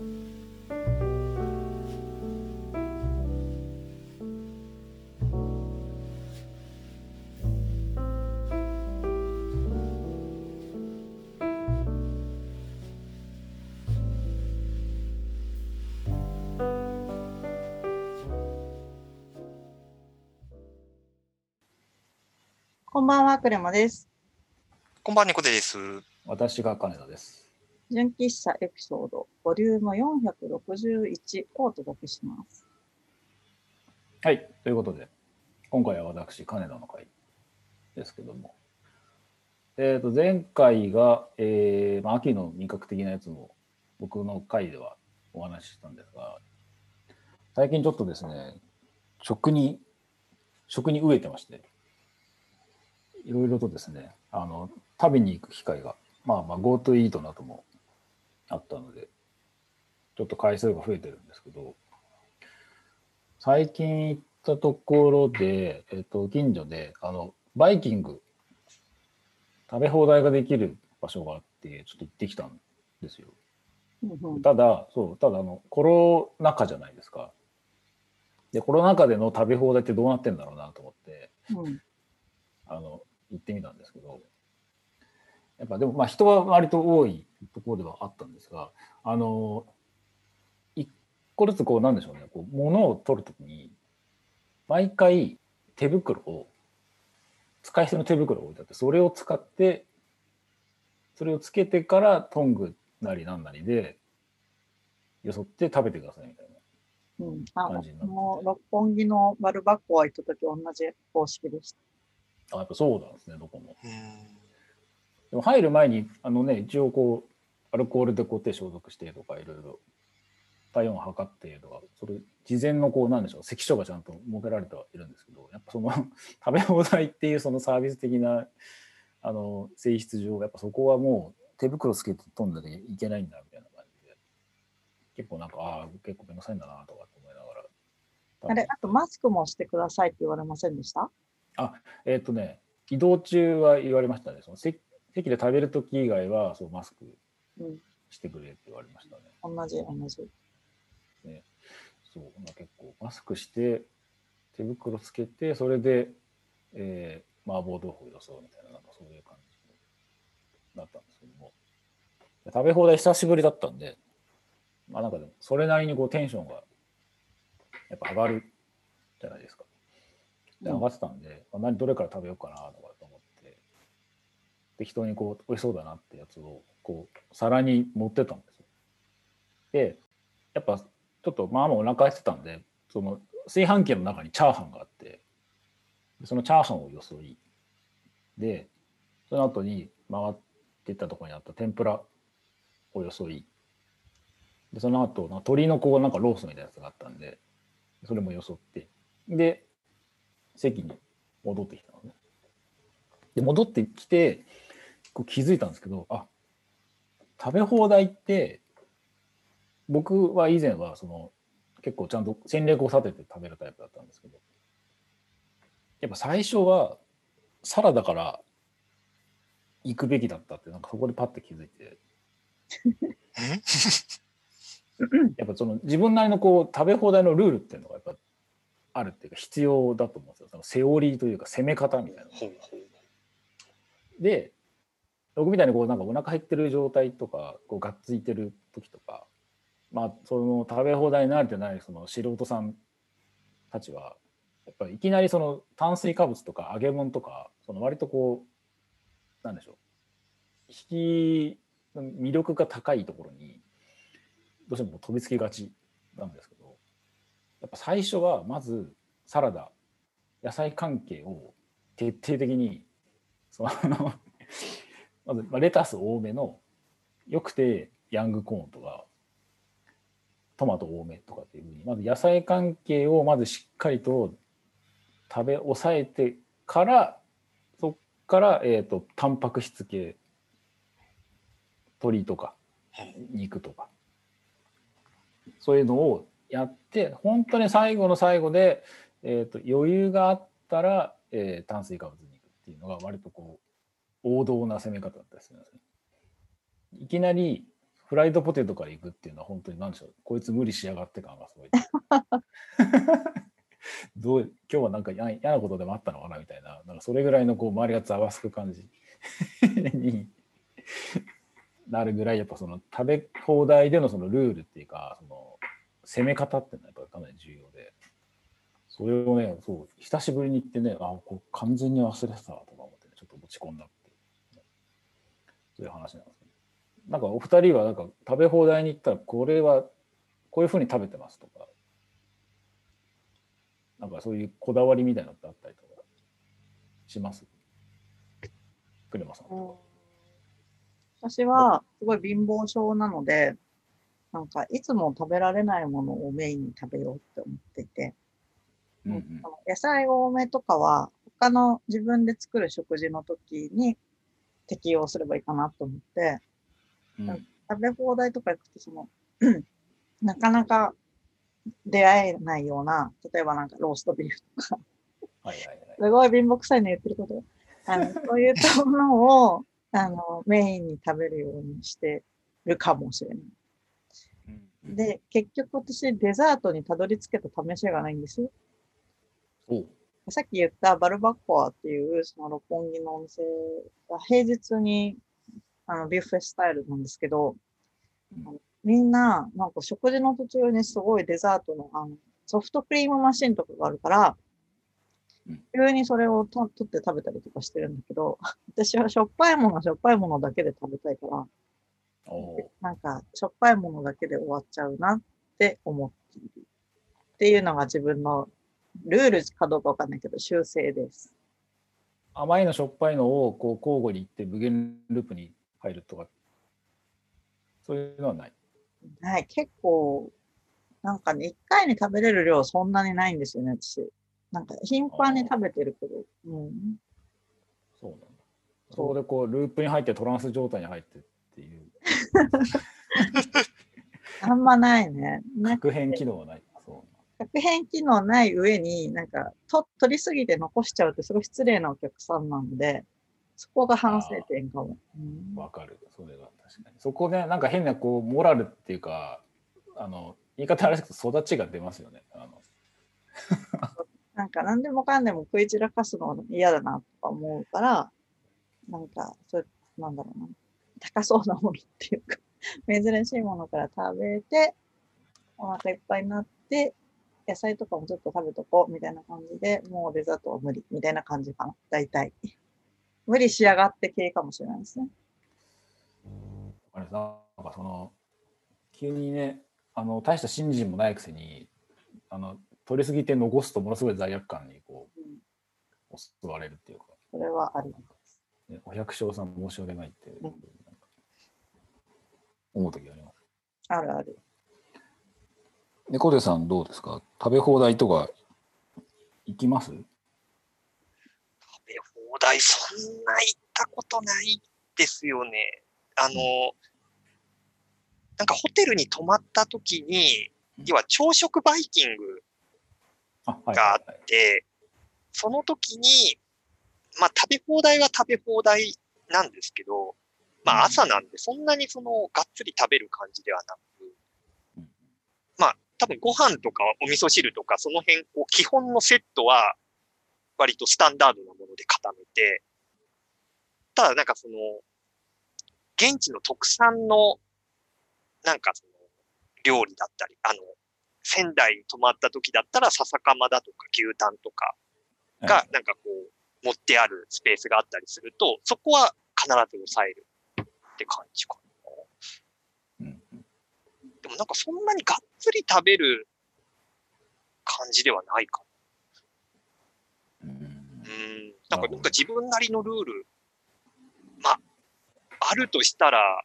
こんばんは、クレマです。こんばんは、猫です。私が金田です。純喫茶エピソード、ボリューム461をお届けします。はい、ということで、今回は私、金田の回ですけども、えー、と前回が、えーまあ、秋の味覚的なやつも僕の回ではお話ししたんですが、最近ちょっとですね、食に、食に飢えてまして、いろいろとですね、あの食べに行く機会が、まあまあ GoTo イートなどもあったので、ちょっと回数が増えてるんですけど、最近行ったところで、えっと、近所で、あの、バイキング、食べ放題ができる場所があって、ちょっと行ってきたんですよ。ただ、そう、ただ、あの、コロナ禍じゃないですか。で、コロナ禍での食べ放題ってどうなってんだろうなと思って、うんあの、行ってみたんですけど、やっぱでも、まあ人は割と多いところではあったんですが、あの、一個ずつこう、なんでしょうね、こう、物を取るときに、毎回手袋を、使い捨ての手袋を置いてあって、それを使って、それをつけてからトングなりなんなりで、よそって食べてくださいみたいな。うん、あ感じになっててもう六本木のバルバッコは行った時同じ方式でした。あ、やっぱそうなんですね、どこも。うんでも入る前に、あのね、一応こう、アルコールでこう手消毒してとか、いろいろ体温を測ってとか、それ、事前のこう、なんでしょう、関所がちゃんと設けられてはいるんですけど、やっぱその、食べ放題っていうそのサービス的な、あの、性質上、やっぱそこはもう手袋つけて飛んだきゃいけないんだ、みたいな感じで、結構なんか、ああ、結構めんどくさいんだな、とか思いながら。あれ、あとマスクもしてくださいって言われませんでした？えっ、とね、移動中は言われましたね。その席席で食べるとき以外はそうマスクうんしてくれって言われましたね。同じ、同じ。そう、まあ、結構マスクして、手袋つけて、それで、えー、麻婆豆腐をよそうみたいな、なんかそういう感じだったんですけども。食べ放題久しぶりだったんで、まあなんかでも、それなりにこうテンションがやっぱ上がるじゃないですか。で、うん上がってたんで、まあ、何、どれから食べようかなとか適当にこう、美味しそうだなってやつを、こう、皿に持ってたんですよ。で、やっぱ、ちょっとまあまあお腹空いてたんで、その炊飯器の中にチャーハンがあって、そのチャーハンをよそい、で、その後に回ってったところにあった天ぷらをよそい、で、その後、な鶏のこうなんかロースみたいなやつがあったんで、それもよそって、で、席に戻ってきたのね。で、戻ってきて、こう気づいたんですけど、あ、食べ放題って、僕は以前はその結構ちゃんと戦略を立てて食べるタイプだったんですけどやっぱ最初はサラダから行くべきだったってなんかそこでパッて気づいて。やっぱその自分なりのこう食べ放題のルールっていうのがやっぱあるっていうか必要だと思うんですよ。そのセオリーというか攻め方みたいなで僕みたいにこうなんかお腹減ってる状態とかこうがっついてる時とかまあその食べ放題に慣れてないその素人さんたちはやっぱりいきなりその炭水化物とか揚げ物とかその割とこうなんでしょう引き魅力が高いところにどうしても飛びつきがちなんですけどやっぱ最初はまずサラダ野菜関係を徹底的にそのまずまあレタス多めのよくてヤングコーンとかトマト多めとかっていうふうにまず野菜関係をまずしっかりと食べ抑えてからそっから、えー、とタンパク質系鶏とか肉とか。そういうのをやって本当に最後の最後で、えー、と余裕があったら、えー炭水化物肉っていうのが割とこう王道な攻め方だったりするんですね。いきなりフライドポテトから行くっていうのは本当に何でしょう、こいつ無理しやがって感がすごい。どう今日はなんか嫌嫌なことでもあったのかなみたいな、なんかそれぐらいのこう周りがざわつく感じ。になるぐらい、やっぱその食べ放題でのそのルールっていうか、その攻め方っていうのはやっぱかなり重要で、それをね、そう、久しぶりに行ってね、あ、こう完全に忘れてたわとか思ってね、ちょっと落ち込んだそういう話なんですね。なんかお二人はなんか食べ放題に行ったら、これはこういうふうに食べてますとか、なんかそういうこだわりみたいなのってあったりとかします？クレマさんと私はすごい貧乏症なので、なんかいつも食べられないものをメインに食べようって思っていて、か。うんうん野菜多めとかは他の自分で作る食事の時に適用すればいいかなと思って、うん食べ放題とか行くとその、なかなか出会えないような、例えばなんかローストビーフとか、はいはいはい。すごい貧乏くさいの言ってること。あの、そういったものを、あの、メインに食べるようにしてるかもしれない。うん、で、結局私、デザートにたどり着けた試しがないんですよ。おさっき言ったバルバッコアっていう、その六本木のお店が平日に、あの、ビュッフェスタイルなんですけど、みんな、なんか食事の途中にすごいデザートの、あの、ソフトクリームマシンとかがあるからうん、急にそれをと取って食べたりとかしてるんだけど、私はしょっぱいものはしょっぱいものだけで食べたいから、おなんか、しょっぱいものだけで終わっちゃうなって思っている。っていうのが自分のルールかどうかわかんないけど、修正です。甘いのしょっぱいのをこう交互にいって無限ループに入るとか、そういうのはない。はい、結構、なんかね、一回に食べれる量そんなにないんですよね、私。なんか、頻繁に食べてるけど。うん。そうなんだ。そこでこうループに入ってトランス状態に入ってっていう あんまないね。ね確変機能はない。確変機能ない上に、なんか、と取りすぎて残しちゃうってすごい失礼なお客さんなので、そこが反省点かも。うんわかる。それが確かに。そこでなんか変なこうモラルっていうか、あの言い方あれですけど育ちが出ますよね。あの なんか何でもかんでも食い散らかすの嫌だなとか思うから、なんか、そうなんだろうな。高そうなものっていうか、珍しいものから食べて、お腹いっぱいになって、野菜とかもちょっと食べとこうみたいな感じで、もうデザートは無理みたいな感じかな。大体。無理しやがって系かもしれないですね。あれなんかその急にねあの大した信心もないくせにあの取りすぎて残すとものすごい罪悪感にこうんう襲われるっていうか、それはあります。ね、お百姓さん申し訳ないって、んなんか思う時あります。あるある。猫背さんどうですか？食べ放題とか行きます？食べ放題、そんな行ったことないですよね。あの、なんかホテルに泊まった時に、要は朝食バイキングがあはい。はいで、その時に、まあ食べ放題は食べ放題なんですけど、まあ朝なんでそんなにそのがっつり食べる感じではなく多分ご飯とかお味噌汁とかその辺、こう基本のセットは割とスタンダードなもので固めて、ただなんかその、現地の特産のなんかその料理だったり、あの、仙台に泊まった時だったら笹かまだとか牛タンとかがなんかこう持ってあるスペースがあったりすると、そこは必ず抑えるって感じかな。でもなんかそんなにがっつり食べる感じではないかうんな。うん。なんかなんか自分なりのルール、まあ、あるとしたら、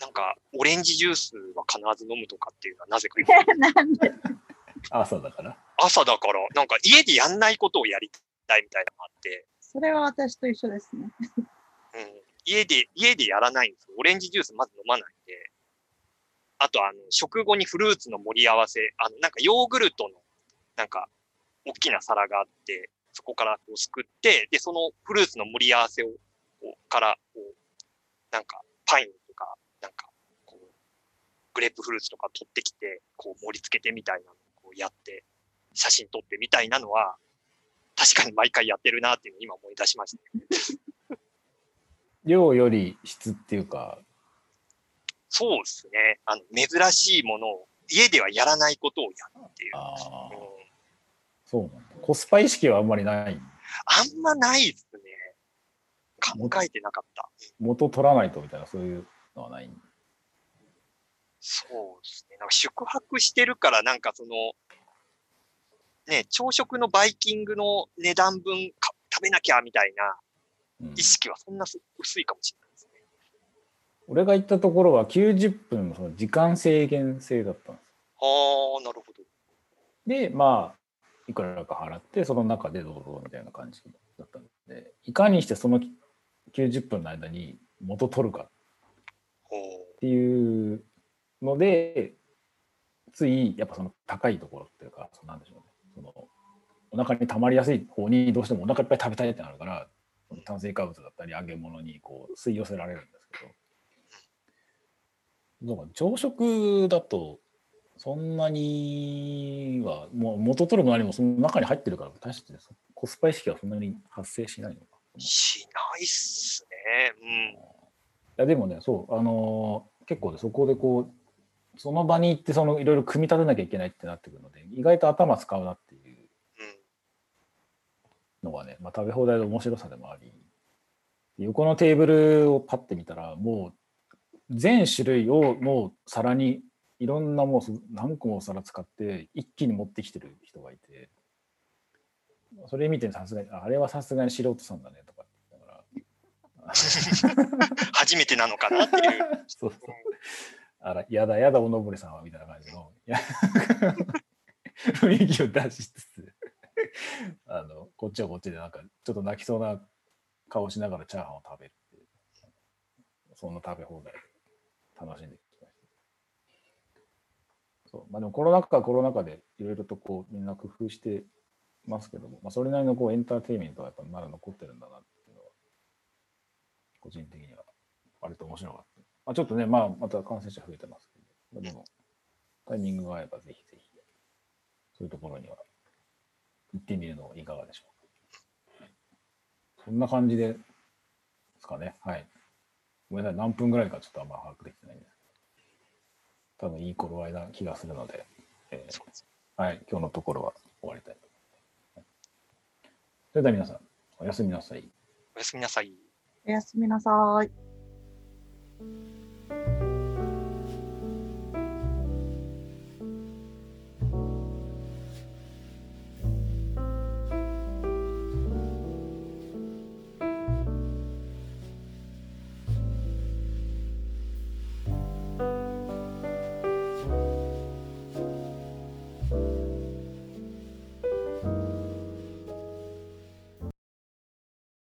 なんかオレンジジュースは必ず飲むとかっていうのはなぜか なんで？朝だから？朝だから、なんか家でやんないことをやりたいみたいなのがあって、それは私と一緒ですね。うん、家で、家でやらないんですよ。オレンジジュースまず飲まない。あと、あの、食後にフルーツの盛り合わせ、あの、なんかヨーグルトの、なんか、大きな皿があって、そこからこうすくって、で、そのフルーツの盛り合わせを、こうから、こう、なんか、パインとか、なんか、グレープフルーツとか取ってきて、こう盛り付けてみたいなのをこうやって、写真撮ってみたいなのは、確かに毎回やってるなっていうのを今思い出しました。量より質っていうか、そうですね。あの、珍しいものを家ではやらないことをやるっていう。あそうなんだ。コスパ意識はあんまりない。あんまないですね。考えてなかった。元取らないとみたいな、そういうのはない。そうですね。なんか宿泊してるから、なんかその、ね、朝食のバイキングの値段分か食べなきゃみたいなうん意識はそんなす薄いかもしれない。俺が行ったところは90分のその時間制限制だったんです。ああ、なるほど。で、まあ、いくらか払って、その中でどうぞみたいな感じだったんで、いかにしてその90分の間に元取るかっていうので、ついやっぱその高いところっていうか、そのなんでしょうね。そのお腹に溜まりやすい方にどうしてもお腹いっぱい食べたいってなるから、炭水化物だったり揚げ物にこう吸い寄せられるんですけど、だか朝食だとそんなにはもう元取るも何もその中に入ってるから大してコスパ意識はそんなに発生しないのか。しないっすね。うん。いやでもねそうあのー結構ねそこでこうその場に行ってそのいろいろ組み立てなきゃいけないってなってくるので意外と頭使うなっていう。のがね、まあ、食べ放題の面白さでもあり横のテーブルをパッて見たらもう全種類をもう皿にいろんなもうそ何個も皿使って一気に持ってきてる人がいてそれ見てさすがにああれはさすがに素人さんだねとかって言いながら。初めてなのかなっていう。そうそう。あら、やだやだ、おのぼりさんは、みたいな感じの、雰囲気を出しつつ、あの、こっちはこっちで、なんか、ちょっと泣きそうな顔しながらチャーハンを食べるそんな食べ放題、楽しんできました。そう。まあでも、コロナ禍はコロナ禍で、いろいろとこう、みんな工夫してますけども、まあ、それなりのこうエンターテインメントはやっぱまだ残ってるんだなっていうのは、個人的には、割と面白かった。まあ、ちょっとね、まあ、また感染者増えてますけど、まあでも、タイミングが合えばぜひぜひ、そういうところには行ってみるのはいかがでしょうか。そんな感じでですかね。はい。ごめんなさい、何分ぐらいかちょっとあんま把握できてないんですけど、多分いい頃合いな気がするので、えーはい、今日のところは終わりたいと思います。はいそれでは皆さん、おやすみなさい。おやすみなさい。おやすみなさい。